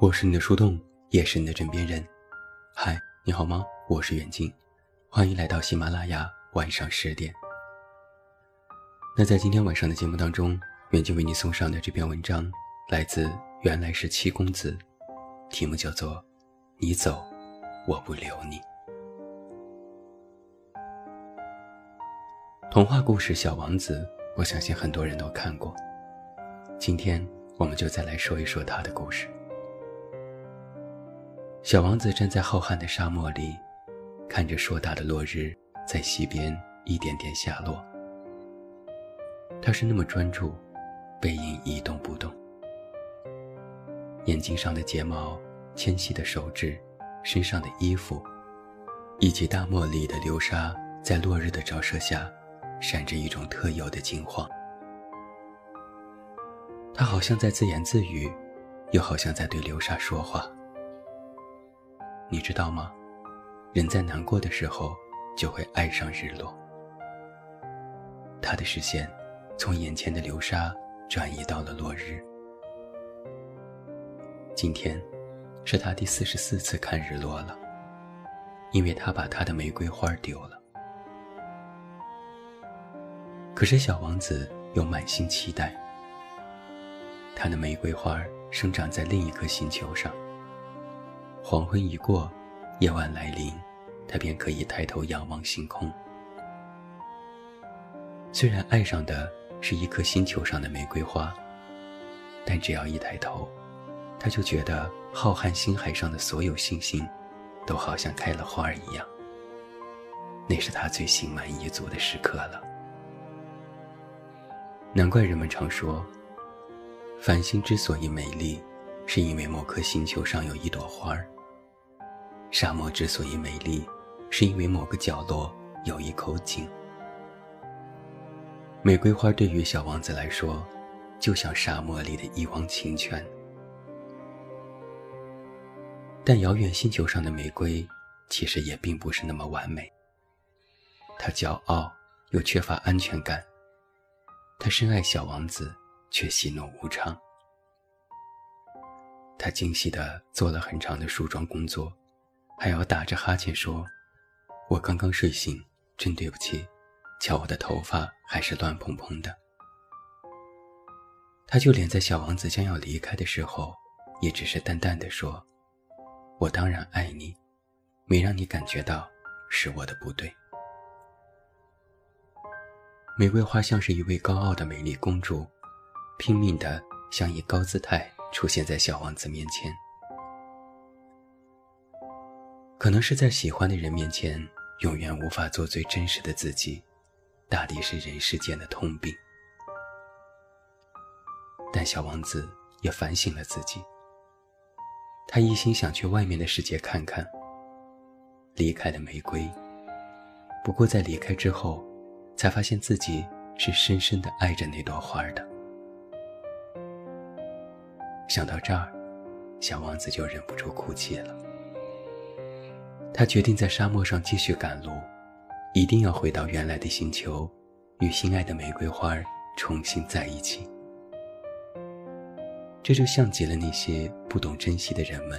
我是你的树洞，也是你的枕边人。嗨，你好吗？我是远近，欢迎来到喜马拉雅晚上十点。那在今天晚上的节目当中，远近为你送上的这篇文章来自原来是七公子，题目叫做《你走，我不留你》。童话故事《小王子》，我相信很多人都看过。今天我们就再来说一说他的故事。小王子站在浩瀚的沙漠里，看着硕大的落日在西边一点点下落。他是那么专注，背影一动不动，眼睛上的睫毛、纤细的手指、身上的衣服，以及大漠里的流沙，在落日的照射下，闪着一种特有的金黄。他好像在自言自语，又好像在对流沙说话。你知道吗？人在难过的时候就会爱上日落。他的视线从眼前的流沙转移到了落日。今天是他第四十四次看日落了，因为他把他的玫瑰花丢了。可是小王子又满心期待，他的玫瑰花生长在另一颗星球上。黄昏一过，夜晚来临，他便可以抬头仰望星空。虽然爱上的是一颗星球上的玫瑰花，但只要一抬头，他就觉得浩瀚星海上的所有星星，都好像开了花一样。那是他最心满意足的时刻了。难怪人们常说，繁星之所以美丽。是因为某颗星球上有一朵花儿。沙漠之所以美丽，是因为某个角落有一口井。玫瑰花对于小王子来说，就像沙漠里的一汪清泉。但遥远星球上的玫瑰，其实也并不是那么完美。他骄傲又缺乏安全感，他深爱小王子，却喜怒无常。他精细地做了很长的梳妆工作，还要打着哈欠说：“我刚刚睡醒，真对不起，瞧我的头发还是乱蓬蓬的。”他就连在小王子将要离开的时候，也只是淡淡的说：“我当然爱你，没让你感觉到是我的不对。”玫瑰花像是一位高傲的美丽公主，拼命地想以高姿态。出现在小王子面前，可能是在喜欢的人面前，永远无法做最真实的自己，大抵是人世间的通病。但小王子也反省了自己，他一心想去外面的世界看看。离开了玫瑰，不过在离开之后，才发现自己是深深的爱着那朵花的。想到这儿，小王子就忍不住哭泣了。他决定在沙漠上继续赶路，一定要回到原来的星球，与心爱的玫瑰花重新在一起。这就像极了那些不懂珍惜的人们，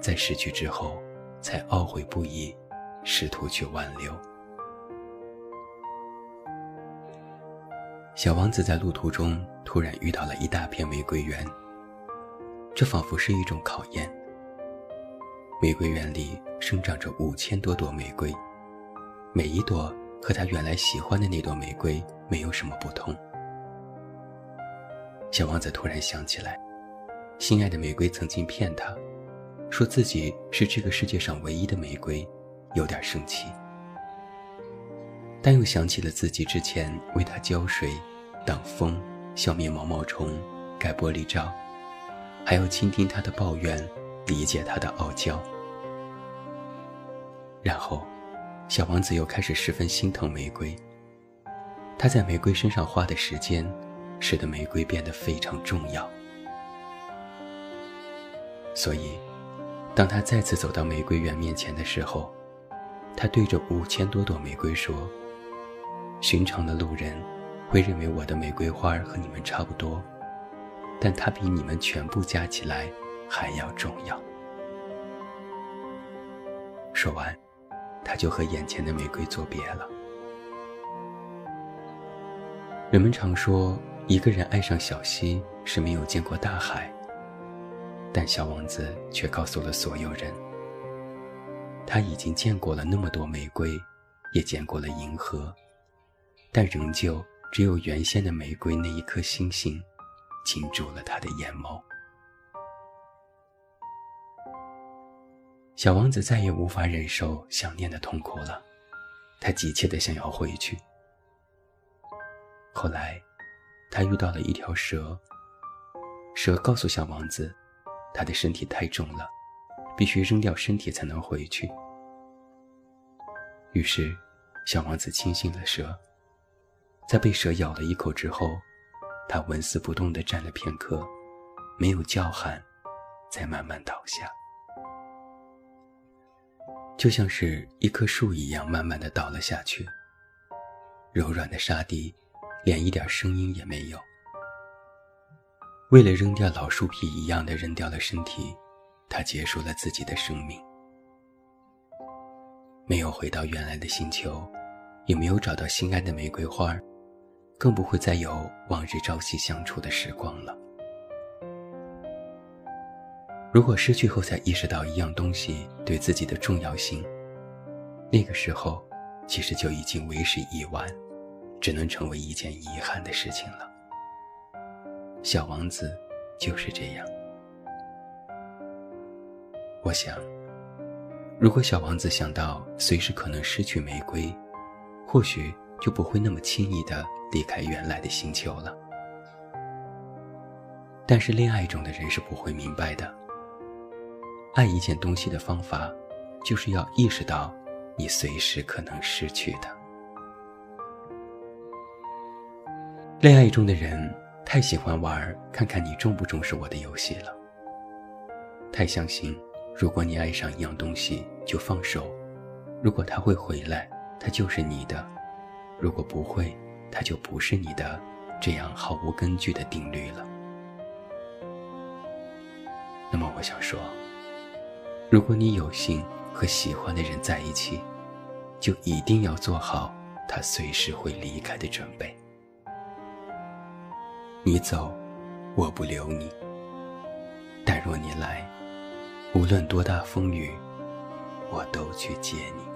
在失去之后才懊悔不已，试图去挽留。小王子在路途中突然遇到了一大片玫瑰园。这仿佛是一种考验。玫瑰园里生长着五千多朵玫瑰，每一朵和他原来喜欢的那朵玫瑰没有什么不同。小王子突然想起来，心爱的玫瑰曾经骗他，说自己是这个世界上唯一的玫瑰，有点生气。但又想起了自己之前为他浇水、挡风、消灭毛毛虫、盖玻璃罩。还要倾听他的抱怨，理解他的傲娇。然后，小王子又开始十分心疼玫瑰。他在玫瑰身上花的时间，使得玫瑰变得非常重要。所以，当他再次走到玫瑰园面前的时候，他对着五千多朵玫瑰说：“寻常的路人，会认为我的玫瑰花和你们差不多。”但它比你们全部加起来还要重要。说完，他就和眼前的玫瑰作别了。人们常说，一个人爱上小溪是没有见过大海，但小王子却告诉了所有人，他已经见过了那么多玫瑰，也见过了银河，但仍旧只有原先的玫瑰那一颗星星，惊住了他的眼眸。小王子再也无法忍受想念的痛苦了，他急切的想要回去。后来，他遇到了一条蛇。蛇告诉小王子，他的身体太重了，必须扔掉身体才能回去。于是，小王子轻信了蛇。在被蛇咬了一口之后，他纹丝不动地站了片刻，没有叫喊，才慢慢倒下，就像是一棵树一样，慢慢地倒了下去。柔软的沙地。连一点声音也没有。为了扔掉老树皮一样的扔掉了身体，他结束了自己的生命。没有回到原来的星球，也没有找到心爱的玫瑰花，更不会再有往日朝夕相处的时光了。如果失去后才意识到一样东西对自己的重要性，那个时候，其实就已经为时已晚。只能成为一件遗憾的事情了。小王子就是这样。我想，如果小王子想到随时可能失去玫瑰，或许就不会那么轻易的离开原来的星球了。但是恋爱中的人是不会明白的。爱一件东西的方法，就是要意识到你随时可能失去的。恋爱中的人太喜欢玩“看看你重不重视我的”游戏了，太相信如果你爱上一样东西就放手，如果他会回来，他就是你的；如果不会，它就不是你的。这样毫无根据的定律了。那么我想说，如果你有幸和喜欢的人在一起，就一定要做好他随时会离开的准备。你走，我不留你。但若你来，无论多大风雨，我都去接你。